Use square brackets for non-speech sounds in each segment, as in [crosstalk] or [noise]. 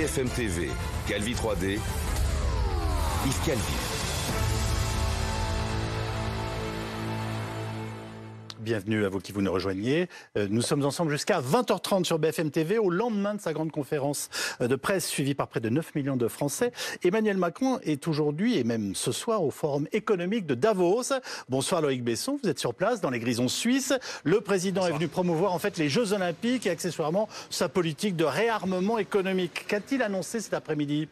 BFM TV, Calvi 3D, Yves Calvi. Bienvenue à vous qui vous nous rejoignez. Euh, nous sommes ensemble jusqu'à 20h30 sur BFM TV au lendemain de sa grande conférence euh, de presse suivie par près de 9 millions de Français. Emmanuel Macron est aujourd'hui et même ce soir au Forum économique de Davos. Bonsoir Loïc Besson, vous êtes sur place dans les grisons suisses. Le président est venu promouvoir en fait les Jeux Olympiques et accessoirement sa politique de réarmement économique. Qu'a-t-il annoncé cet après-midi?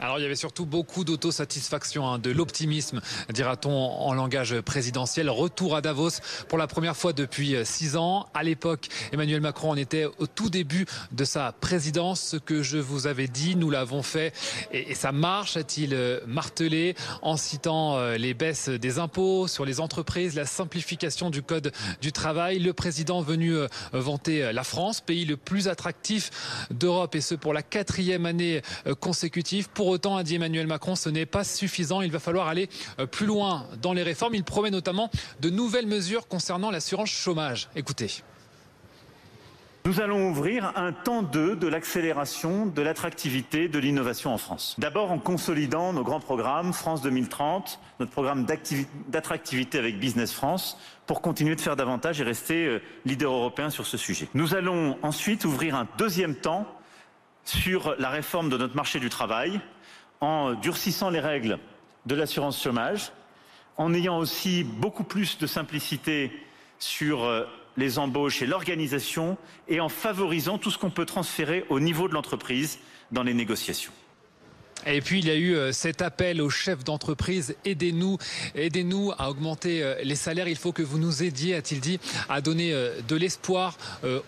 Alors il y avait surtout beaucoup d'autosatisfaction, hein, de l'optimisme, dira-t-on en langage présidentiel. Retour à Davos pour la première fois depuis euh, six ans. À l'époque, Emmanuel Macron en était au tout début de sa présidence. Ce que je vous avais dit, nous l'avons fait et, ça marche, a-t-il euh, martelé en citant euh, les baisses des impôts sur les entreprises, la simplification du code du travail. Le président venu vanter la France, pays le plus attractif d'Europe et ce pour la quatrième année consécutive. Autant, a dit Emmanuel Macron, ce n'est pas suffisant. Il va falloir aller euh, plus loin dans les réformes. Il promet notamment de nouvelles mesures concernant l'assurance chômage. Écoutez. Nous allons ouvrir un temps 2 de l'accélération de l'attractivité de l'innovation en France. D'abord en consolidant nos grands programmes France 2030, notre programme d'attractivité avec Business France, pour continuer de faire davantage et rester euh, leader européen sur ce sujet. Nous allons ensuite ouvrir un deuxième temps sur la réforme de notre marché du travail en durcissant les règles de l'assurance chômage, en ayant aussi beaucoup plus de simplicité sur euh, les embauches et l'organisation et en favorisant tout ce qu'on peut transférer au niveau de l'entreprise dans les négociations. Et puis il y a eu euh, cet appel aux chefs d'entreprise aidez-nous, aidez-nous à augmenter euh, les salaires. Il faut que vous nous aidiez, a-t-il dit, à donner de l'espoir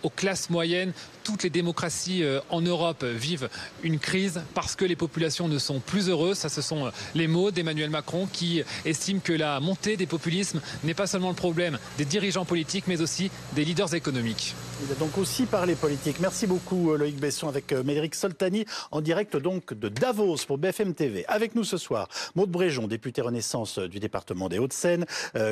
aux classes moyennes toutes les démocraties euh, en Europe vivent une crise parce que les populations ne sont plus heureuses. Ça, ce sont euh, les mots d'Emmanuel Macron qui estime que la montée des populismes n'est pas seulement le problème des dirigeants politiques, mais aussi des leaders économiques. Il a donc aussi parlé politique. Merci beaucoup euh, Loïc Besson avec Médéric Soltani en direct donc de Davos pour BFM TV. Avec nous ce soir, Maude Bréjon, député Renaissance du département des Hauts-de-Seine,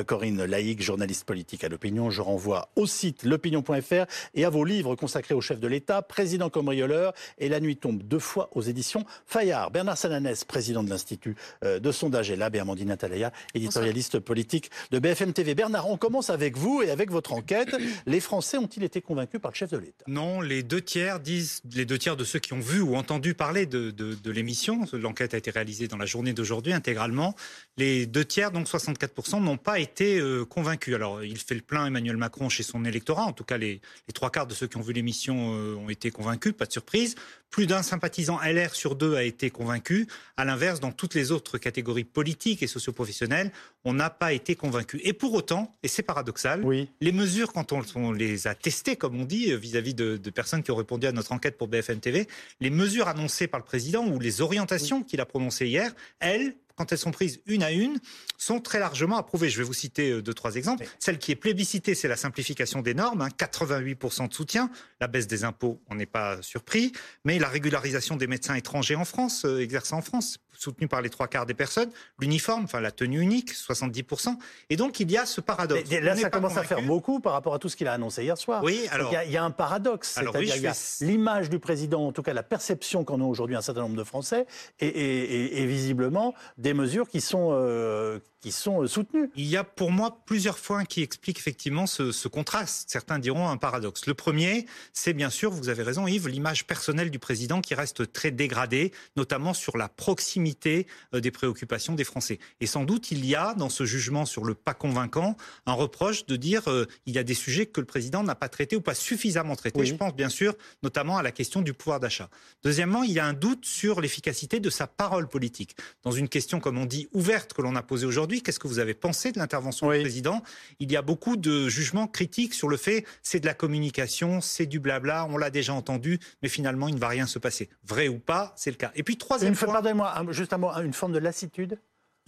Corinne Laïc, journaliste politique à l'opinion. Je renvoie au site l'opinion.fr et à vos livres consacrés au chef de l'État, président cambrioleur, et La nuit tombe deux fois aux éditions Fayard. Bernard Sananès, président de l'Institut euh, de sondage et Amandine Atalaya, éditorialiste politique de BFM TV. Bernard, on commence avec vous et avec votre enquête. [clears throat] Les Français ont-ils été convaincus par le chef de l'État? Non, les deux tiers disent, les deux tiers de ceux qui ont vu ou entendu parler de, de l'émission, l'enquête a été réalisée dans la journée d'aujourd'hui intégralement, les deux tiers, donc 64%, n'ont pas été euh, convaincus. Alors, il fait le plein Emmanuel Macron chez son électorat, en tout cas les, les trois quarts de ceux qui ont vu l'émission euh, ont été convaincus, pas de surprise. Plus d'un sympathisant LR sur deux a été convaincu. À l'inverse, dans toutes les autres catégories politiques et socioprofessionnelles, on n'a pas été convaincu. Et pour autant, et c'est paradoxal, les mesures, quand on, les a testées, comme on dit, vis-à-vis de, personnes qui ont répondu à notre enquête pour BFM TV, les mesures annoncées par le président ou les orientations qu'il a prononcées hier, elles, quand elles sont prises une à une, sont très largement approuvées. Je vais vous citer euh, deux, trois exemples. Celle qui est plébiscitée, c'est la simplification des normes, 88% hein, de soutien. La baisse des impôts, on n'est pas surpris. Mais la régularisation des médecins étrangers en France, euh, exerçant en France, soutenu par les trois quarts des personnes. L'uniforme, enfin la tenue unique, 70%. Et donc il y a ce paradoxe. là, ça commence à faire beaucoup par rapport à tout ce qu'il a annoncé hier soir. Oui, alors. Il y, a un paradoxe. Alors, oui, il y a l'image du président, en tout cas la perception qu'en ont aujourd'hui un certain nombre de Français, et, visiblement des mesures qui sont, euh, qui sont euh, soutenues. Il y a pour moi plusieurs points qui expliquent effectivement ce, contraste. Certains diront un paradoxe. Le premier, c'est bien sûr, vous avez raison Yves, l'image personnelle du président qui reste très dégradée, notamment sur la proximité euh, des préoccupations des Français. Et sans doute, il y a dans ce jugement sur le pas convaincant un reproche de dire euh, il y a des sujets que le président n'a pas traités ou pas suffisamment traités. Je pense bien sûr notamment à la question du pouvoir d'achat. Deuxièmement, il y a un doute sur l'efficacité de sa parole politique. Dans une question, comme on dit, ouverte que l'on a posée aujourd'hui, Qu'est-ce que vous avez pensé de l'intervention du président? Il y a beaucoup de jugements critiques sur le fait c'est de la communication, c'est du blabla, on l'a déjà entendu, mais finalement il ne va rien se passer. Vrai ou pas, c'est le cas. Et puis troisième une Pardonnez-moi, juste un mot, une forme de lassitude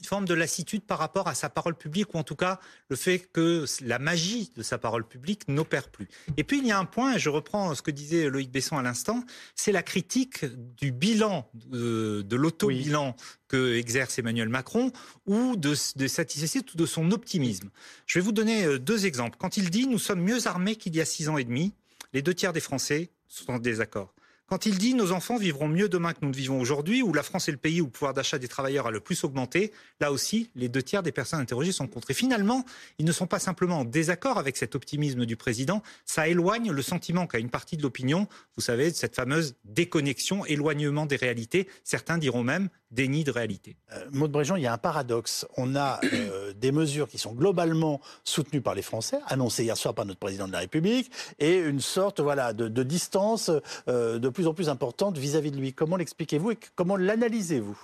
une forme de lassitude par rapport à sa parole publique, ou en tout cas le fait que la magie de sa parole publique n'opère plus. Et puis il y a un point, et je reprends ce que disait Loïc Besson à l'instant, c'est la critique du bilan, de, de l'auto-bilan que exerce Emmanuel Macron, ou de, de satisfaction ou de son optimisme. Je vais vous donner euh, deux exemples. Quand il dit nous sommes mieux armés qu'il y a six ans et demi, les deux tiers des Français sont en désaccord. Quand il dit nos enfants vivront mieux demain que nous ne vivons aujourd'hui, où la France est le pays où le pouvoir d'achat des travailleurs a le plus augmenté, là aussi, les deux tiers des personnes interrogées sont contre. Et finalement, ils ne sont pas simplement en désaccord avec cet optimisme du président, ça éloigne le sentiment qu'a une partie de l'opinion, vous savez, cette fameuse déconnexion, éloignement des réalités. Certains diront même déni de réalité. Euh, Maud Bréjean, il y a un paradoxe. On a euh, des mesures qui sont globalement soutenues par les Français, annoncées hier soir par notre président de la République, et une sorte voilà, de, distance euh, de plus en plus importante vis-à-vis de lui. Comment l'expliquez-vous et comment l'analysez-vous?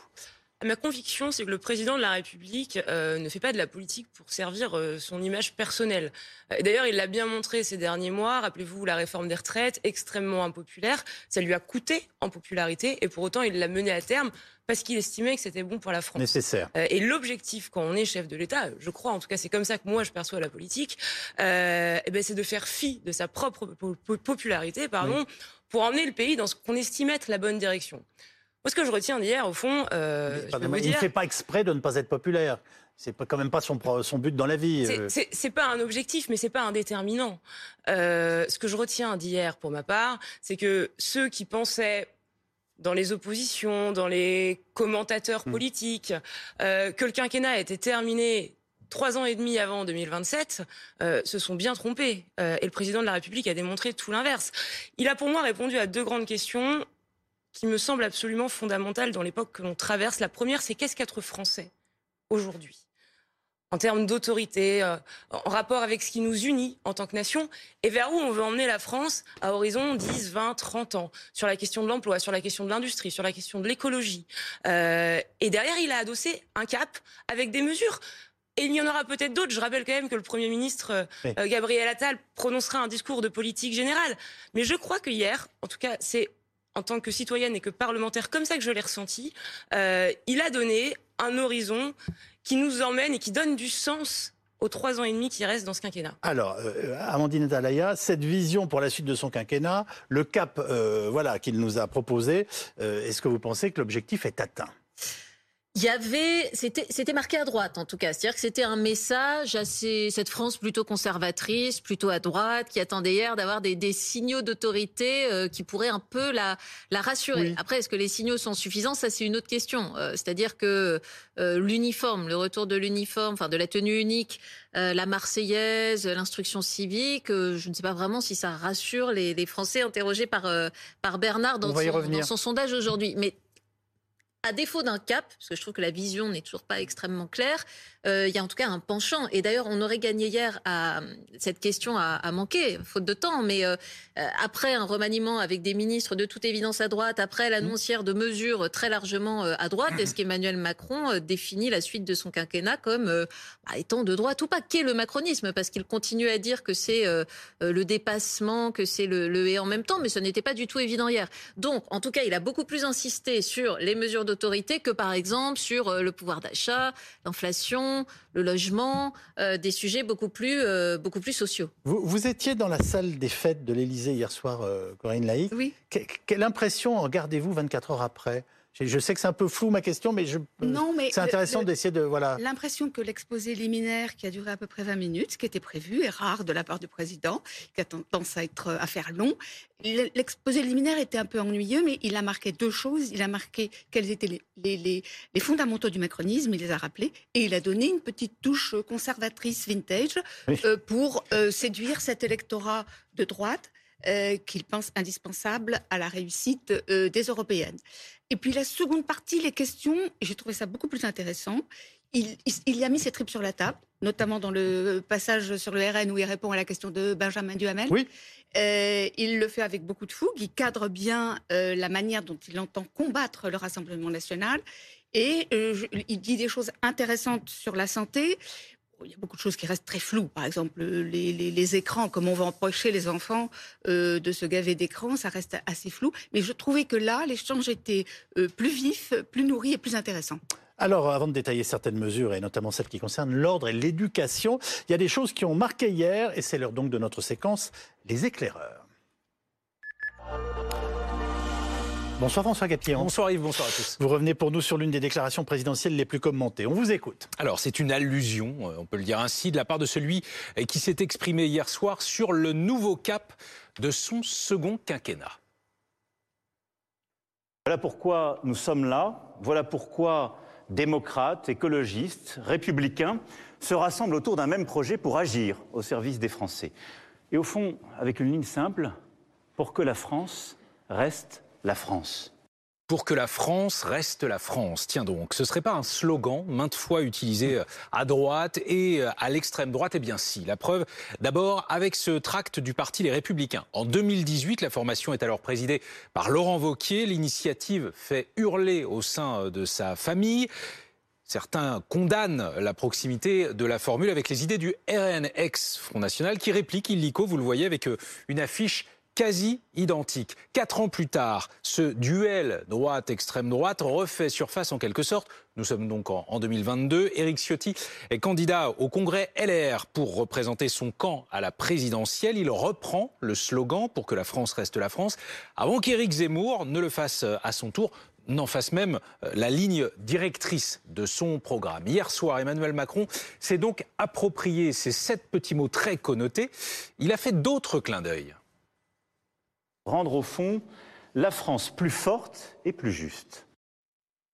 Ma conviction, c'est que le président de la République euh, ne fait pas de la politique pour servir euh, son image personnelle. Euh, D'ailleurs, il l'a bien montré ces derniers mois. Rappelez-vous la réforme des retraites, extrêmement impopulaire. Ça lui a coûté en popularité et pour autant, il l'a mené à terme parce qu'il estimait que c'était bon pour la France. Nécessaire. Euh, et l'objectif, quand on est chef de l'État, je crois, en tout cas, c'est comme ça que moi je perçois la politique, eh ben, c'est de faire fi de sa propre po- po- popularité, pardon, pour emmener le pays dans ce qu'on estime être la bonne direction. Moi, ce que je retiens d'hier, au fond, euh, je peux Pardonnez-moi, vous il ne dire, fait pas exprès de ne pas être populaire. C'est quand même pas son, but dans la vie. c'est- euh. c'est pas un objectif, mais c'est pas un déterminant. Euh, ce que je retiens d'hier, pour ma part, c'est que ceux qui pensaient dans les oppositions, dans les commentateurs Hmm. politiques, euh, que le quinquennat était terminé trois ans et demi avant 2027, euh, se sont bien trompés. Euh, et le président de la République a démontré tout l'inverse. Il a pour moi répondu à deux grandes questions qui me semblent absolument fondamentales dans l'époque que l'on traverse. La première, c'est qu'est-ce qu'être français aujourd'hui? En termes d'autorité, euh, en rapport avec ce qui nous unit en tant que nation, et vers où on veut emmener la France à horizon 10, 20, 30 ans, sur la question de l'emploi, sur la question de l'industrie, sur la question de l'écologie. Euh, et derrière, il a adossé un cap avec des mesures. Et il y en aura peut-être d'autres. Je rappelle quand même que le Premier ministre euh, Gabriel Attal prononcera un discours de politique générale. Mais je crois que hier, en tout cas, c'est en tant que citoyenne et que parlementaire, comme ça que je l'ai ressenti, euh, il a donné un horizon qui nous emmène et qui donne du sens aux trois ans et demi qui restent dans ce quinquennat. Alors, euh, Amandine Atalaya, cette vision pour la suite de son quinquennat, le cap euh, voilà, qu'il nous a proposé, est-ce que vous pensez que l'objectif est atteint? Il y avait, c'était, c'était marqué à droite en tout cas, c'est-à-dire que c'était un message à ces- cette France plutôt conservatrice, plutôt à droite, qui attendait hier d'avoir des, des signaux d'autorité euh, qui pourraient un peu la, la rassurer. Oui. Après, est-ce que les signaux sont suffisants? Ça, c'est une autre question. Euh, c'est-à-dire que euh, l'uniforme, le retour de l'uniforme, enfin de la tenue unique, euh, la Marseillaise, l'instruction civique, euh, je ne sais pas vraiment si ça rassure les, les Français interrogés par euh, par Bernard dans son, revenir. dans son sondage aujourd'hui. Mais à défaut d'un cap, parce que je trouve que la vision n'est toujours pas extrêmement claire, euh, il y a en tout cas un penchant. Et d'ailleurs, on aurait gagné hier à cette question à, manquer, faute de temps. Mais euh, euh, après un remaniement avec des ministres de toute évidence à droite, après l'annoncière de mesures très largement à droite, est-ce qu'Emmanuel Macron définit la suite de son quinquennat comme bah, étant de droite ou pas Qu'est le macronisme? Parce qu'il continue à dire que c'est le dépassement, que c'est le, le et en même temps, mais ce n'était pas du tout évident hier. Donc, en tout cas, il a beaucoup plus insisté sur les mesures d'autorité que, par exemple, sur euh, le pouvoir d'achat, l'inflation, le logement, euh, des sujets beaucoup plus, euh, beaucoup plus sociaux. vous, vous étiez dans la salle des fêtes de l'Élysée hier soir, euh, Corinne Laïc. Oui. Que- quelle impression en gardez-vous 24 heures après? Je, sais que c'est un peu flou ma question, mais, je, Non, mais c'est intéressant d'essayer de... Voilà. L'impression que l'exposé liminaire, qui a duré à peu près 20 minutes, ce qui était prévu, est rare de la part du président, qui a tendance à, être, à faire long. L'exposé liminaire était un peu ennuyeux, mais il a marqué deux choses. Il a marqué quels étaient les, les, les, les fondamentaux du macronisme, il les a rappelés, et il a donné une petite touche conservatrice vintage Oui. euh, pour euh, séduire cet électorat de droite euh, qu'il pense indispensable à la réussite euh, des européennes. Et puis la seconde partie, les questions, j'ai trouvé ça beaucoup plus intéressant. Il, il, il a mis ses tripes sur la table, notamment dans le passage sur le RN où il répond à la question de Benjamin Duhamel. Oui. Euh, il le fait avec beaucoup de fougue. Il cadre bien euh, la manière dont il entend combattre le Rassemblement national. Et euh, je- il dit des choses intéressantes sur la santé. Il y a beaucoup de choses qui restent très floues. Par exemple, les, écrans, comment on va empêcher les enfants euh, de se gaver d'écran, ça reste assez flou. Mais je trouvais que là, l'échange était euh, plus vif, plus nourri et plus intéressant. Alors, avant de détailler certaines mesures, et notamment celles qui concernent l'ordre et l'éducation, il y a des choses qui ont marqué hier, et c'est l'heure donc de notre séquence, les éclaireurs. Bonsoir François Capillon. Bonsoir Yves, bonsoir à tous. Vous revenez pour nous sur l'une des déclarations présidentielles les plus commentées. On vous écoute. Alors, c'est une allusion, euh, on peut le dire ainsi, de la part de celui euh, qui s'est exprimé hier soir sur le nouveau cap de son second quinquennat. Voilà pourquoi nous sommes là, voilà pourquoi démocrates, écologistes, républicains se rassemblent autour d'un même projet pour agir au service des Français. Et au fond, avec une ligne simple, pour que la France reste la France pour que la France reste la France. Tiens donc, ce serait pas un slogan maintes fois utilisé euh, à droite et euh, à l'extrême droite? Eh bien si, la preuve d'abord avec ce tract du parti Les Républicains. En 2018, la formation est alors présidée par Laurent Vauquier. L'initiative fait hurler au sein euh, de sa famille. Certains condamnent la proximité de la formule avec les idées du RNX, Front National, qui réplique illico, vous le voyez, avec une affiche quasi identique. Quatre ans plus tard, ce duel droite-extrême droite refait surface en quelque sorte. Nous sommes donc en 2022. Éric Ciotti est candidat au congrès LR pour représenter son camp à la présidentielle. Il reprend le slogan pour que la France reste la France avant qu'Éric Zemmour ne le fasse à son tour n'en fasse même euh, la ligne directrice de son programme. Hier soir, Emmanuel Macron s'est donc approprié ces sept petits mots très connotés. Il a fait d'autres clins d'œil rendre au fond la France plus forte et plus juste.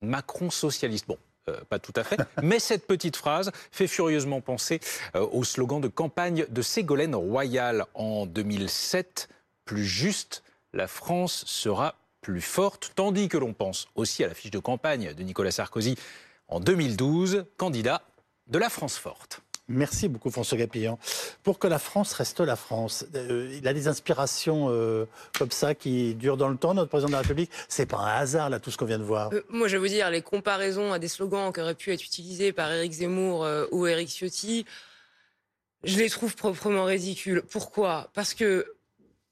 Macron socialiste. Bon, euh, pas tout à fait. [laughs] Mais cette petite phrase fait furieusement penser euh, au slogan de campagne de Ségolène Royal en 2007. Plus juste, la France sera plus forte. Tandis que l'on pense aussi à la fiche de campagne de Nicolas Sarkozy en 2012, candidat de la France forte. Merci beaucoup François Gapillon. Pour que la France reste la France, euh, il a des inspirations euh, comme ça qui durent dans le temps, notre président de la République. C'est pas un hasard là tout ce qu'on vient de voir. Euh, moi je vais vous dire, les comparaisons à des slogans qui auraient pu être utilisés par Éric Zemmour ou Éric Ciotti, je les trouve proprement ridicules. Pourquoi? Parce que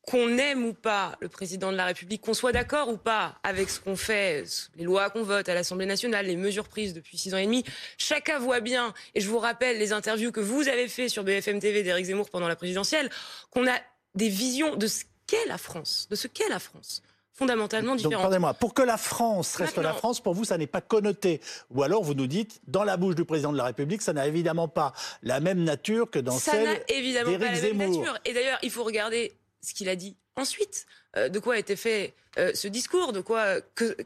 qu'on aime ou pas le président de la République, qu'on soit d'accord ou pas avec ce qu'on fait, les lois qu'on vote à l'Assemblée nationale, les mesures prises depuis six ans et demi, chacun voit bien, et je vous rappelle les interviews que vous avez fait sur BFM TV d'Éric Zemmour pendant la présidentielle, qu'on a des visions de ce qu'est la France, de ce qu'est la France fondamentalement différentes. pardonnez-moi, pour que la France reste la France, pour vous, ça n'est pas connoté. Ou alors vous nous dites, dans la bouche du président de la République, ça n'a évidemment pas la même nature que dans ça celle Ça n'a évidemment pas la même nature. Et d'ailleurs, il faut regarder ce qu'il a dit ensuite, euh, de quoi été fait euh, ce discours, de quoi,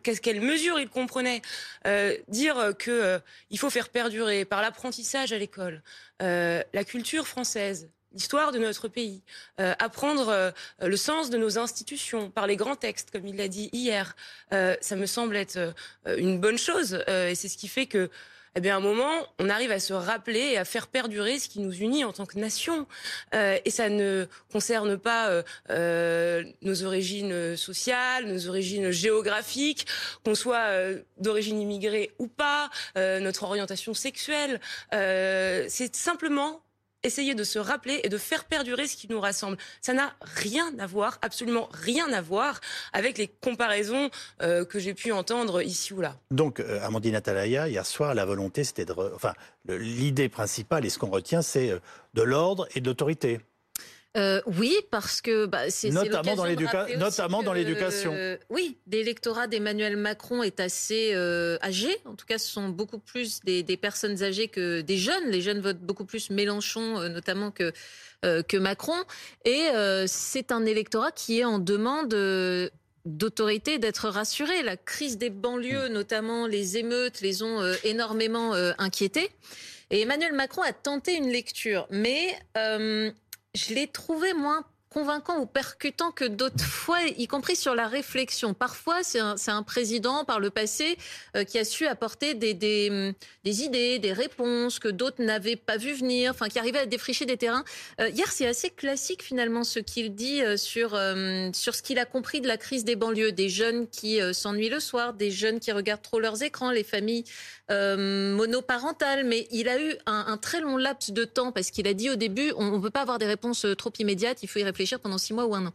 qu'est-ce quelle mesure il comprenait, euh, dire que il faut faire perdurer par l'apprentissage à l'école la culture française, l'histoire de notre pays, apprendre le sens de nos institutions par les grands textes, comme il l'a dit hier, ça me semble être une bonne chose, et c'est ce qui fait que eh bien, à un moment, on arrive à se rappeler et à faire perdurer ce qui nous unit en tant que nation. Euh, et ça ne concerne pas euh, euh nos origines sociales, nos origines géographiques, qu'on soit euh, d'origine immigrée ou pas, notre orientation sexuelle. C'est simplement essayer de se rappeler et de faire perdurer ce qui nous rassemble. Ça n'a rien à voir, absolument rien à voir avec les comparaisons euh, que j'ai pu entendre ici ou là. Donc, euh, Amandine Atalaya, hier soir, la volonté, c'était de... Enfin, l'idée principale et ce qu'on retient, c'est euh, de l'ordre et de l'autorité. Euh, oui, parce que bah, c'est notamment dans l'éducation. Notamment dans l'éducation. Euh, oui, l'électorat d'Emmanuel Macron est assez euh, âgé. En tout cas, ce sont beaucoup plus des, des, personnes âgées que des jeunes. Les jeunes votent beaucoup plus Mélenchon, euh, notamment que que Macron. Et c'est un électorat qui est en demande d'autorité, d'être rassuré. La crise des banlieues, notamment les émeutes, les ont énormément inquiétés. Et Emmanuel Macron a tenté une lecture, mais je l'ai trouvé moins convaincant ou percutant que d'autres fois, y compris sur la réflexion. Parfois, c'est un, un, président par le passé euh, qui a su apporter des, des, des idées, des réponses que d'autres n'avaient pas vu venir, enfin qui arrivait à défricher des terrains. Euh, hier, c'est assez classique finalement ce qu'il dit euh, sur, sur ce qu'il a compris de la crise des banlieues, des jeunes qui s'ennuient le soir, des jeunes qui regardent trop leurs écrans, les familles monoparentales. Mais il a eu un, un, très long laps de temps parce qu'il a dit au début, on ne peut pas avoir des réponses trop immédiates, il faut y réfléchir pendant six mois ou un an.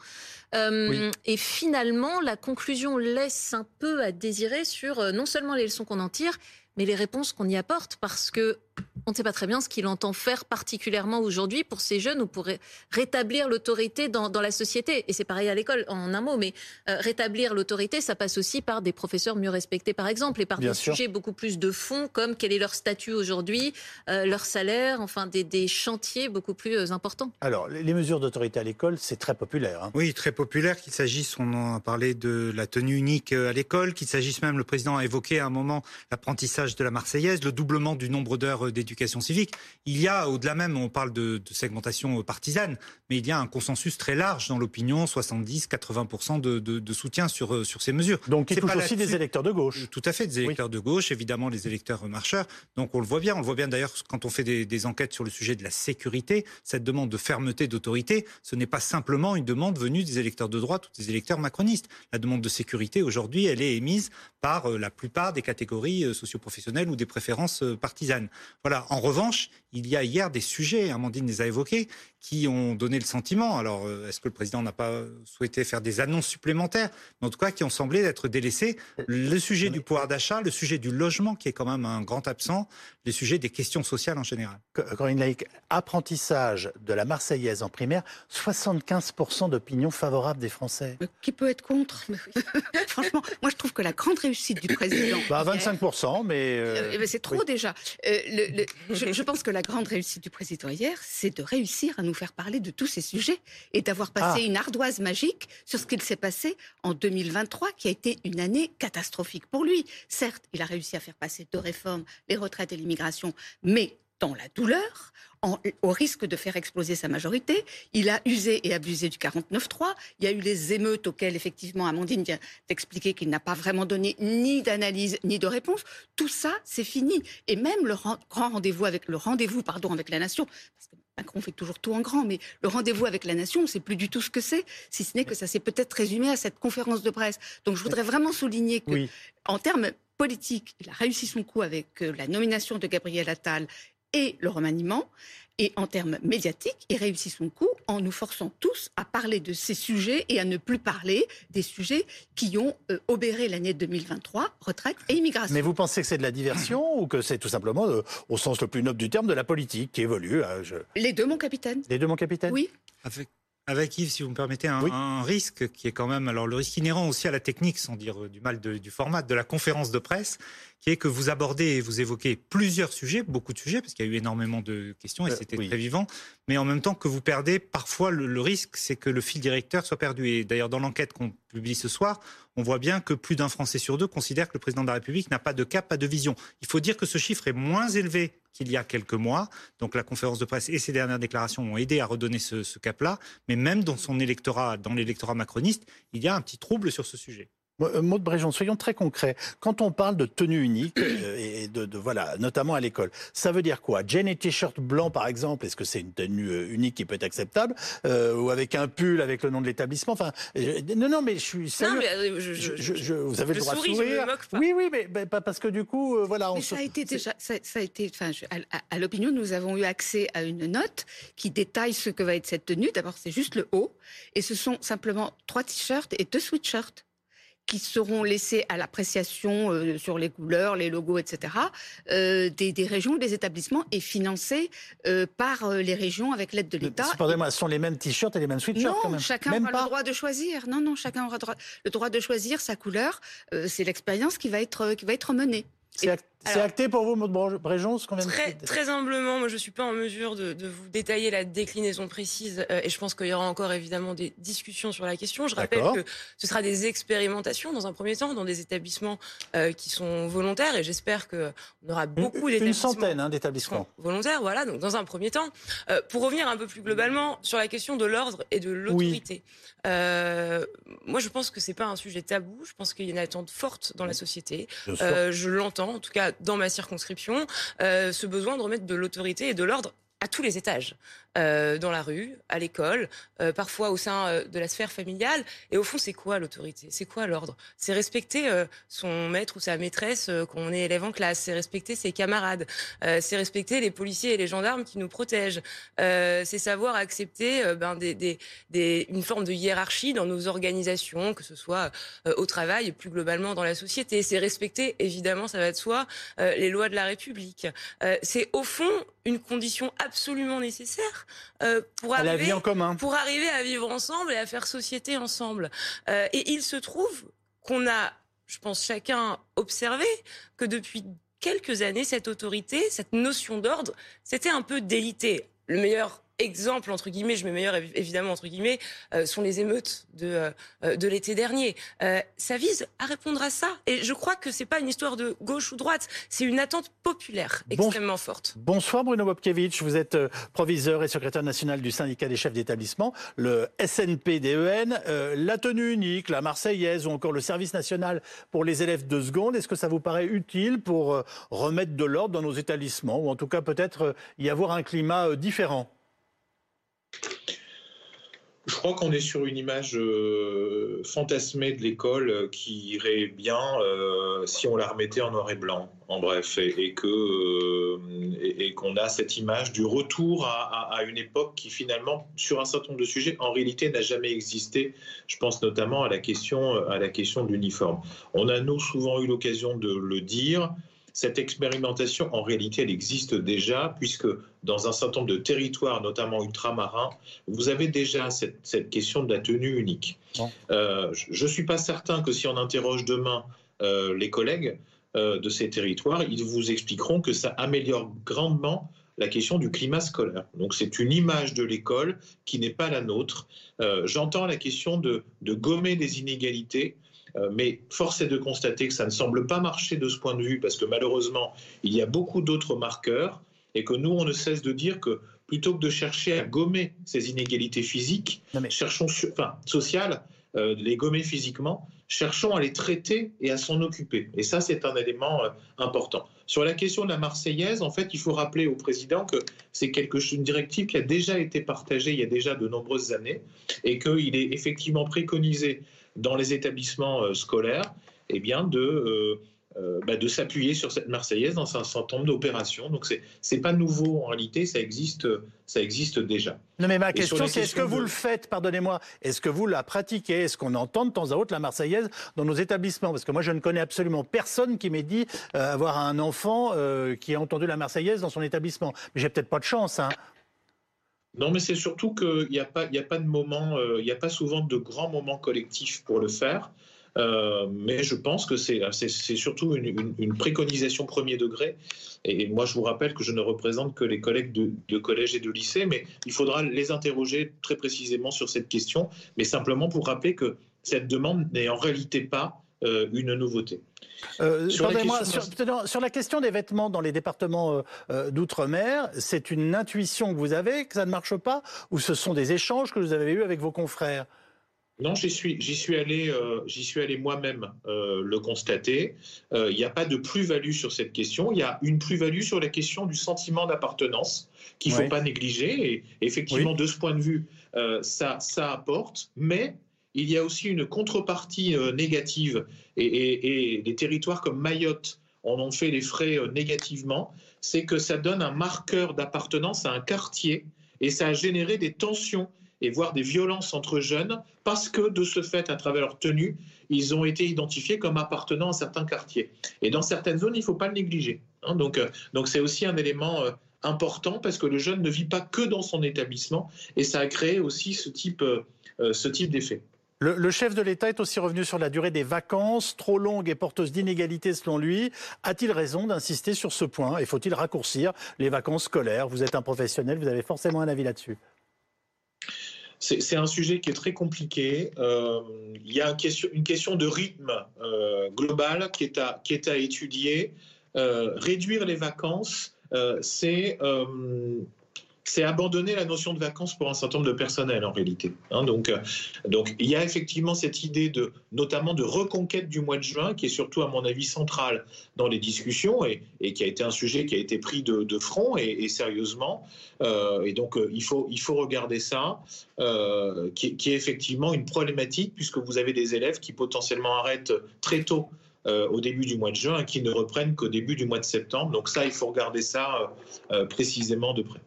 Euh, et finalement, la conclusion laisse un peu à désirer sur euh, non seulement les leçons qu'on en tire, mais les réponses qu'on y apporte, parce que on ne sait pas très bien ce qu'il entend faire particulièrement aujourd'hui pour ces jeunes ou pour rétablir l'autorité dans, la société. Et c'est pareil à l'école, en un mot, mais euh, rétablir l'autorité, ça passe aussi par des professeurs mieux respectés, par exemple, et par des sujets beaucoup plus de fond, comme quel est leur statut aujourd'hui, euh, leur salaire, enfin des, chantiers beaucoup plus euh, importants. Alors, les mesures d'autorité à l'école, c'est très populaire. Hein. Oui, très populaire, qu'il s'agisse, on en a parlé de la tenue unique à l'école, qu'il s'agisse même, le président a évoqué à un moment l'apprentissage de la Marseillaise, le doublement du nombre d'heures d'éducation éducation civique. Il y a, au-delà même, on parle de, segmentation partisane, mais il y a un consensus très large dans l'opinion, 70-80% de, soutien sur, euh, sur ces mesures. Donc il touche aussi des électeurs de gauche. Tout à fait, des électeurs de gauche, évidemment les électeurs marcheurs. Donc on le voit bien, on le voit bien d'ailleurs quand on fait des, des enquêtes sur le sujet de la sécurité, cette demande de fermeté, d'autorité, ce n'est pas simplement une demande venue des électeurs de droite ou des électeurs macronistes. La demande de sécurité, aujourd'hui, elle est émise par euh, la plupart des catégories euh, socioprofessionnelles ou des préférences partisanes. Voilà, en revanche, il y a hier des sujets, Amandine les a évoqués, qui ont donné le sentiment, alors euh, est-ce que le président n'a pas souhaité faire des annonces supplémentaires, mais en tout cas qui ont semblé être délaissés. Le sujet du pouvoir d'achat, le sujet du logement, qui est quand même un grand absent, les sujets des questions sociales en général. Corinne Laïc, apprentissage de la Marseillaise en primaire, 75% d'opinion favorable des Français. qui peut être contre? [laughs] Franchement, moi je trouve que la grande réussite du président... Bah, 25%, mais... Euh, eh ben, c'est trop déjà. Euh, le, je, je, pense que la grande réussite du président hier, c'est de réussir à nous nous faire parler de tous ces sujets et d'avoir passé ah. une ardoise magique sur ce qu'il s'est passé en 2023, qui a été une année catastrophique pour lui. Certes, il a réussi à faire passer deux réformes, les retraites et l'immigration, mais dans la douleur, au risque de faire exploser sa majorité. Il a usé et abusé du 49-3. Il y a eu les émeutes auxquelles, effectivement, Amandine vient d'expliquer qu'il n'a pas vraiment donné ni d'analyse ni de réponse. Tout ça, c'est fini. Et même le grand rendez-vous avec le rendez-vous, pardon, avec la nation, parce que Macron fait toujours tout en grand, mais le rendez-vous avec la nation, on ne sait plus du tout ce que c'est, si ce n'est que ça s'est peut-être résumé à cette conférence de presse. Donc je voudrais vraiment souligner que, en termes politiques, il a réussi son coup avec euh, la nomination de Gabriel Attal et le remaniement. Et en termes médiatiques, il réussit son coup en nous forçant tous à parler de ces sujets et à ne plus parler des sujets qui ont euh, obéré l'année 2023, retraite et immigration. Mais vous pensez que c'est de la diversion ou que c'est tout simplement, euh, au sens le plus noble du terme, de la politique qui évolue hein, Les deux, mon capitaine. Les deux, mon capitaine? Oui. Avec, avec Yves, si vous me permettez, un, risque qui est quand même, alors le risque inhérent aussi à la technique, sans dire du mal du format, de la conférence de presse, qui est que vous abordez et vous évoquez plusieurs sujets, beaucoup de sujets, parce qu'il y a eu énormément de questions et euh, c'était très vivant, mais en même temps que vous perdez, parfois le, risque, c'est que le fil directeur soit perdu. Et d'ailleurs, dans l'enquête qu'on publie ce soir, on voit bien que plus d'un Français sur deux considère que le président de la République n'a pas de cap, pas de vision. Il faut dire que ce chiffre est moins élevé qu'il y a quelques mois. Donc la conférence de presse et ses dernières déclarations ont aidé à redonner ce, ce cap-là. Mais même dans son électorat, dans l'électorat macroniste, il y a un petit trouble sur ce sujet. Euh, Maud Bréjon, soyons très concrets. Quand on parle de tenue unique, euh, et de, voilà, notamment à l'école, ça veut dire quoi? Jean et t-shirt blanc, par exemple, est-ce que c'est une tenue euh, unique qui peut être acceptable? Ou avec un pull avec le nom de l'établissement? Enfin, non, non, mais je suis sérieux. Non, mais je, vous avez le droit de sourire. Oui, oui, mais, pas parce que du coup, voilà. On ça a été déjà, ça, a été, enfin, à, à l'opinion, nous avons eu accès à une note qui détaille ce que va être cette tenue. D'abord, c'est juste le haut, et ce sont simplement trois t-shirts et deux sweatshirts qui seront laissés à l'appréciation euh, sur les couleurs, les logos, etc., euh, des, des, régions, des établissements et financés euh, par les régions avec l'aide de l'État. Pardonnez-moi, ce sont les mêmes t-shirts et les mêmes sweatshirts Non, chacun aura le droit de choisir. Non, non, chacun aura le droit de choisir sa couleur. c'est l'expérience qui va être qui va être menée. C'est acté pour vous, Maud Bréjon, ce qu'on vient très, de Très humblement, moi je ne suis pas en mesure de, vous détailler la déclinaison précise euh, et je pense qu'il y aura encore évidemment des discussions sur la question. Je rappelle que ce sera des expérimentations dans un premier temps dans des établissements euh, qui sont volontaires et j'espère qu'on aura beaucoup d'établissements. Une centaine hein, d'établissements. Volontaires, voilà, donc dans un premier temps. Euh, pour revenir un peu plus globalement sur la question de l'ordre et de l'autorité. moi je pense que ce n'est pas un sujet tabou, je pense qu'il y a une attente forte dans la société. je l'entends, en tout cas dans ma circonscription, euh, ce besoin de remettre de l'autorité et de l'ordre à tous les étages, euh, dans la rue, à l'école, euh, parfois au sein euh, de la sphère familiale. Et au fond, c'est quoi l'autorité? C'est quoi l'ordre? C'est respecter euh, son maître ou sa maîtresse euh, quand on est élève en classe. C'est respecter ses camarades. C'est respecter les policiers et les gendarmes qui nous protègent. C'est savoir accepter ben, des, des, des, une forme de hiérarchie dans nos organisations, que ce soit au travail et plus globalement dans la société. C'est respecter, évidemment, ça va de soi, les lois de la République. C'est au fond une condition absolument nécessaire euh, pour À la arriver vie en commun. pour arriver à vivre ensemble et à faire société ensemble. Euh, et il se trouve qu'on a, je pense chacun observé que depuis quelques années, cette autorité, cette notion d'ordre, c'était un peu délité. Le meilleur exemple, entre guillemets, je mets meilleur évi- évidemment entre guillemets, euh, sont les émeutes de, euh, de l'été dernier. Euh, ça vise à répondre à ça. Et je crois que c'est pas une histoire de gauche ou droite, c'est une attente populaire Bon. extrêmement forte. Bonsoir Bruno Bobkevitch, vous êtes euh, proviseur et secrétaire national du syndicat des chefs d'établissement, le SNPDEN. Euh, la tenue unique, la Marseillaise ou encore le service national pour les élèves de seconde, est-ce que ça vous paraît utile pour euh, remettre de l'ordre dans nos établissements ou en tout cas peut-être euh, y avoir un climat euh, différent? Je crois qu'on est sur une image euh, fantasmée de l'école euh, qui irait bien euh, si on la remettait en noir et blanc, en bref, et, qu'on a cette image du retour à, à- à une époque qui finalement, sur un certain nombre de sujets, en réalité n'a jamais existé. Je pense notamment à la question à la question de l'uniforme. On a nous souvent eu l'occasion de le dire. Cette expérimentation, en réalité, elle existe déjà, puisque dans un certain nombre de territoires, notamment ultramarins, vous avez déjà cette, cette question de la tenue unique. Euh, je ne suis pas certain que si on interroge demain euh, les collègues euh, de ces territoires, ils vous expliqueront que ça améliore grandement la question du climat scolaire. Donc c'est une image de l'école qui n'est pas la nôtre. J'entends la question de, de gommer les inégalités. Euh, mais force est de constater que ça ne semble pas marcher de ce point de vue, parce que malheureusement, il y a beaucoup d'autres marqueurs, et que nous, on ne cesse de dire que plutôt que de chercher à gommer ces inégalités physiques, mais- cherchons, enfin, sociales, euh, les gommer physiquement, cherchons à les traiter et à s'en occuper. Et ça, c'est un élément euh, important. Sur la question de la Marseillaise, en fait, il faut rappeler au président que c'est quelque chose, une directive qui a déjà été partagée il y a déjà de nombreuses années et qu'il est effectivement préconisé dans les établissements euh, scolaires eh bien, de, euh, euh, bah, de s'appuyer sur cette Marseillaise dans un certain nombre d'opérations. Donc, c'est c'est pas nouveau en réalité, ça existe, ça existe déjà. Non mais ma question c'est est-ce que vous le faites, pardonnez-moi, est-ce que vous la pratiquez Est-ce qu'on entend de temps à autre la Marseillaise dans nos établissements? Parce que moi je ne connais absolument personne qui m'ait dit euh, avoir un enfant euh, qui a entendu la Marseillaise dans son établissement. Mais j'ai peut-être pas de chance. Hein. Non, mais c'est surtout qu'il n'y a, pas- a pas de moment, euh, il n'y a pas souvent de grands moments collectifs pour le faire. Euh, mais je pense que c'est c'est surtout une préconisation premier degré. Et, moi, je vous rappelle que je ne représente que les collègues de, de collège et de lycée, mais il faudra les interroger très précisément sur cette question, mais simplement pour rappeler que cette demande n'est en réalité pas euh, une nouveauté. Euh, Sur la question sur, peut-être sur la question des vêtements dans les départements euh, d'outre-mer, c'est une intuition que vous avez que ça ne marche pas ou ce sont des échanges que vous avez eus avec vos confrères? Non, j'y suis, j'y suis allé, euh, j'y suis allé moi-même euh, le constater. Euh, Il n'y a pas de plus-value sur cette question. Il y a une plus-value sur la question du sentiment d'appartenance qu'il ne faut Oui. pas négliger. Et effectivement, de ce point de vue, ça, ça apporte. Mais il y a aussi une contrepartie euh, négative. Et, les territoires comme Mayotte en ont fait les frais euh, négativement. C'est que ça donne un marqueur d'appartenance à un quartier et ça a généré des tensions et voire des violences entre jeunes parce que de ce fait, à travers leur tenue, ils ont été identifiés comme appartenant à certains quartiers. Et dans certaines zones, il ne faut pas le négliger. hein. donc, euh, donc c'est aussi un élément important parce que le jeune ne vit pas que dans son établissement et ça a créé aussi ce type d'effet. Le, chef de l'État est aussi revenu sur la durée des vacances, trop longue et porteuse d'inégalités selon lui. A-t-il raison d'insister sur ce point Et faut-il raccourcir les vacances scolaires? Vous êtes un professionnel, vous avez forcément un avis là-dessus. C'est un sujet qui est très compliqué. Euh, il y a une question, de rythme euh, global qui est à, étudier. Euh, réduire les vacances, c'est c'est abandonner la notion de vacances pour un certain nombre de personnels en réalité. Hein. donc, euh, donc il y a effectivement cette idée de, notamment de reconquête du mois de juin, qui est surtout à mon avis centrale dans les discussions et, qui a été un sujet qui a été pris de, front et, sérieusement. Euh, et donc euh, il faut il faut regarder ça, qui, qui, est effectivement une problématique puisque vous avez des élèves qui potentiellement arrêtent très tôt. au début du mois de juin et qui ne reprennent qu'au début du mois de septembre. Donc ça, il faut regarder ça précisément de près.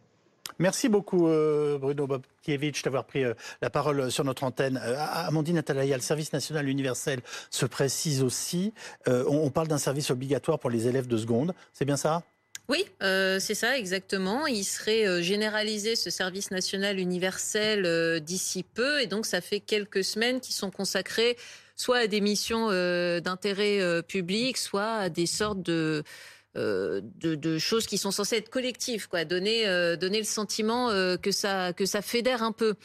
Merci beaucoup, euh, Bruno Bobkiewicz, d'avoir pris euh, la parole sur notre antenne. Euh, Amandine Atalaya, le service national universel se précise aussi. on, parle d'un service obligatoire pour les élèves de seconde. C'est bien ça? Oui, c'est ça exactement. Il serait généralisé ce service national universel d'ici peu, et donc ça fait quelques semaines qui sont consacrées soit à des missions d'intérêt public, soit à des sortes de euh, de, choses qui sont censées être collectives, quoi, donner, euh, donner le sentiment euh, que ça que ça fédère un peu.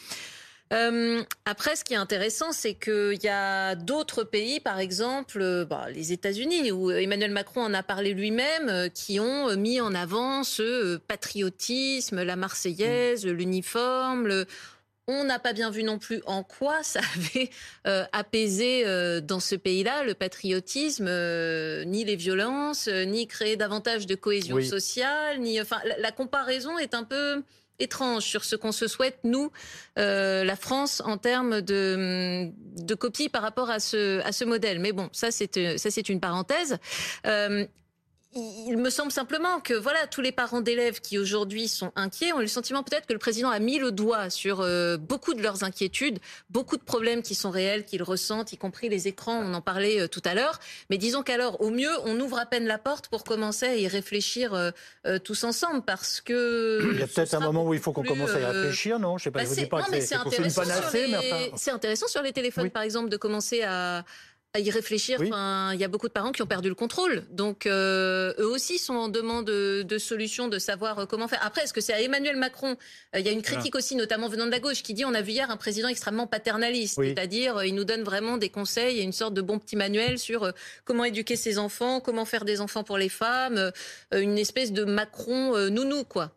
après, ce qui est intéressant, c'est qu'il y a d'autres pays, par exemple, bah, les États-Unis, où Emmanuel Macron en a parlé lui-même, qui ont mis en avant ce patriotisme, la Marseillaise, l'uniforme, le on n'a pas bien vu non plus en quoi [laughs] ça avait euh, apaisé euh, dans ce pays-là le patriotisme, euh, ni les violences, ni créer davantage de cohésion sociale, ni enfin la, comparaison est un peu étrange sur ce qu'on se souhaite nous, la France, en termes de, de copie par rapport à ce à ce modèle. Mais bon, ça c'est ça c'est une parenthèse il me semble simplement que voilà tous les parents d'élèves qui aujourd'hui sont inquiets ont le sentiment peut-être que le président a mis le doigt sur euh, beaucoup de leurs inquiétudes, beaucoup de problèmes qui sont réels, qu'ils ressentent, y compris les écrans, on en parlait euh, tout à l'heure. Mais disons qu'alors, au mieux, on ouvre à peine la porte pour commencer à y réfléchir euh, tous ensemble, parce que il y a peut-être un moment où il faut qu'on commence à y réfléchir, non? Je sais pas. Bah je vous dis pas que c'est intéressant, intéressant sur les téléphones, par exemple, de commencer à à y réfléchir. Enfin, il y a beaucoup de parents qui ont perdu le contrôle. Donc, euh, eux aussi sont en demande de, solutions, de savoir euh, comment faire. Après, est-ce que c'est à Emmanuel Macron? Euh, Il y a une critique aussi, notamment venant de la gauche, qui dit on a vu hier un président extrêmement paternaliste. C'est-à-dire, il nous donne vraiment des conseils et une sorte de bon petit manuel sur comment éduquer ses enfants, comment faire des enfants pour les femmes, une espèce de Macron nounou, quoi.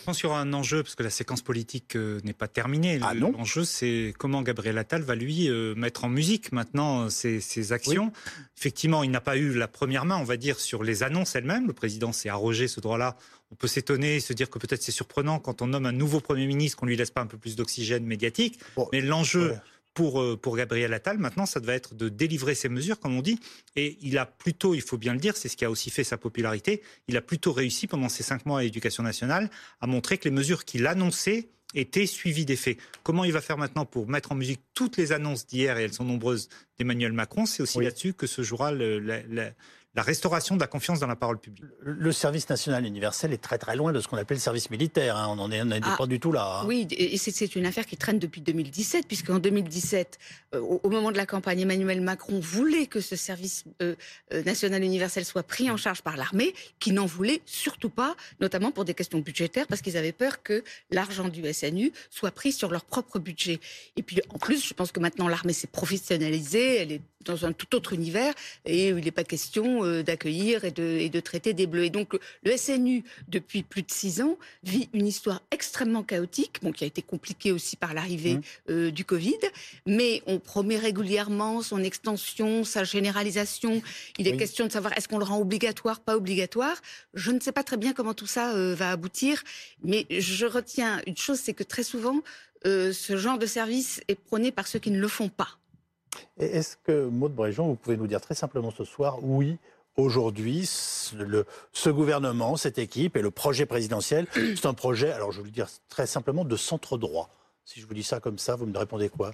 Je pense qu'il y aura un enjeu, parce que la séquence politique euh, n'est pas terminée. Ah L'enjeu, c'est comment Gabriel Attal va lui euh, mettre en musique maintenant ses, actions. Effectivement, il n'a pas eu la première main, on va dire, sur les annonces elles-mêmes. Le président s'est arrogé ce droit-là. On peut s'étonner, se dire que peut-être c'est surprenant quand on nomme un nouveau Premier ministre qu'on lui laisse pas un peu plus d'oxygène médiatique. Mais l'enjeu, pour, euh, pour Gabriel Attal, maintenant, ça devait être de délivrer ces mesures, comme on dit. Et il a plutôt, il faut bien le dire, c'est ce qui a aussi fait sa popularité, il a plutôt réussi pendant ces cinq mois à l'éducation nationale à montrer que les mesures qu'il annonçait étaient suivies des faits. Comment il va faire maintenant pour mettre en musique toutes les annonces d'hier, et elles sont nombreuses, d'Emmanuel Macron C'est aussi là-dessus que se jouera le, la restauration de la confiance dans la parole publique. Le service national universel est très très loin de ce qu'on appelle le service militaire. Hein. On n'en est, ah, pas du tout là. Hein. Oui, et c'est une affaire qui traîne depuis 2017, puisqu'en 2017, euh, au, moment de la campagne, Emmanuel Macron voulait que ce service euh, euh, national universel soit pris en charge par l'armée, qui n'en voulait surtout pas, notamment pour des questions budgétaires, parce qu'ils avaient peur que l'argent du SNU soit pris sur leur propre budget. Et puis en plus, je pense que maintenant l'armée s'est professionnalisée, elle est dans un tout autre univers, et il n'est pas question euh, d'accueillir et de, traiter des bleus. Et donc le SNU, depuis plus de six ans, vit une histoire extrêmement chaotique, bon, qui a été compliquée aussi par l'arrivée mmh. euh, du Covid, mais on promet régulièrement son extension, sa généralisation. Il est question de savoir est-ce qu'on le rend obligatoire, pas obligatoire? Je ne sais pas très bien comment tout ça euh, va aboutir, mais je retiens une chose, c'est que très souvent, ce genre de service est prôné par ceux qui ne le font pas. Est-ce que, Maud Bréjon, vous pouvez nous dire très simplement ce soir, oui, aujourd'hui, ce gouvernement, cette équipe et le projet présidentiel, [clears throat] c'est un projet, alors je vais le dire très simplement, de centre droit. Si je vous dis ça comme ça, vous me répondez quoi?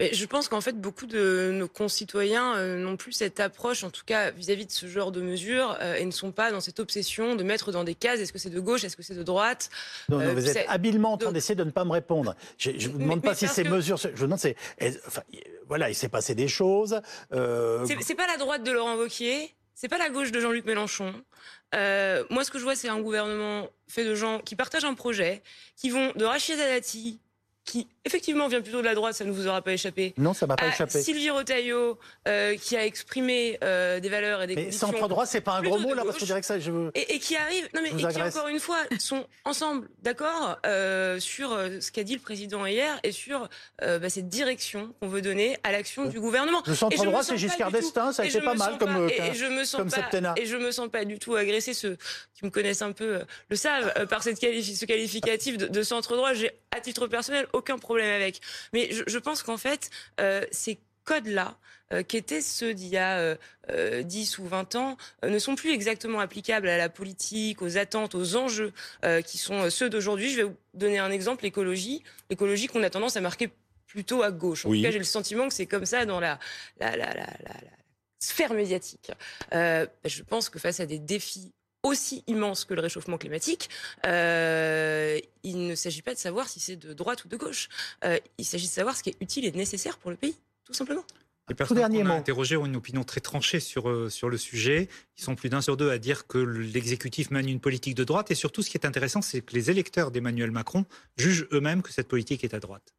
Je pense qu'en fait, beaucoup de nos concitoyens euh, n'ont plus cette approche, en tout cas vis-à-vis de ce genre de mesures, euh, et ne sont pas dans cette obsession de mettre dans des cases est-ce que c'est de gauche, est-ce que c'est de droite Non, non euh, vous êtes habilement en train d'essayer de ne pas me répondre. Je ne vous demande pas si ces mesures. Je vous demande, c'est. Enfin, voilà, il s'est passé des choses. C'est pas la droite de Laurent Wauquiez, c'est pas la gauche de Jean-Luc Mélenchon. moi, ce que je vois, c'est un gouvernement fait de gens qui partagent un projet, qui vont de Rachid Dati qui effectivement vient plutôt de la droite, ça ne vous aura pas échappé. Non, ça m'a pas à échappé. Sylvie Retailleau, euh, qui a exprimé euh, des valeurs et des Mais centre droit, c'est pas un gros mot là, parce qu'on dirait que ça, je veux. Et, et qui arrive, non mais et qui encore une fois sont ensemble d'accord euh, sur euh, ce qu'a dit le président hier et sur bah, cette direction qu'on veut donner à l'action du gouvernement. Le centre droit, c'est Giscard d'Estaing, ça a été pas mal comme, pas- et, et je me sens comme pas, septennat. Et je me sens pas du tout agressé. Ceux qui me connaissent un peu le savent par cette qualifi- ce qualificatif de, de centre droit. J'ai à titre personnel aucun problème avec. Mais je, je pense qu'en fait, euh, ces codes-là, euh, qui étaient ceux d'il y a euh, euh, 10 ou 20 ans, euh, ne sont plus exactement applicables à la politique, aux attentes, aux enjeux euh, qui sont euh, ceux d'aujourd'hui. Je vais vous donner un exemple, l'écologie. L'écologie qu'on a tendance à marquer plutôt à gauche. En Oui. tout cas, j'ai le sentiment que c'est comme ça dans la, la, la, la, la- la sphère médiatique. Euh, je pense que face à des défis aussi immenses que le réchauffement climatique, euh, il ne s'agit pas de savoir si c'est de droite ou de gauche. Euh, il s'agit de savoir ce qui est utile et nécessaire pour le pays, tout simplement. Les personnes qu'on a interrogées ont une opinion très tranchée sur, euh, sur le sujet. Ils sont plus d'un sur deux à dire que l'exécutif mène une politique de droite. Et surtout, ce qui est intéressant, c'est que les électeurs d'Emmanuel Macron jugent eux-mêmes que cette politique est à droite.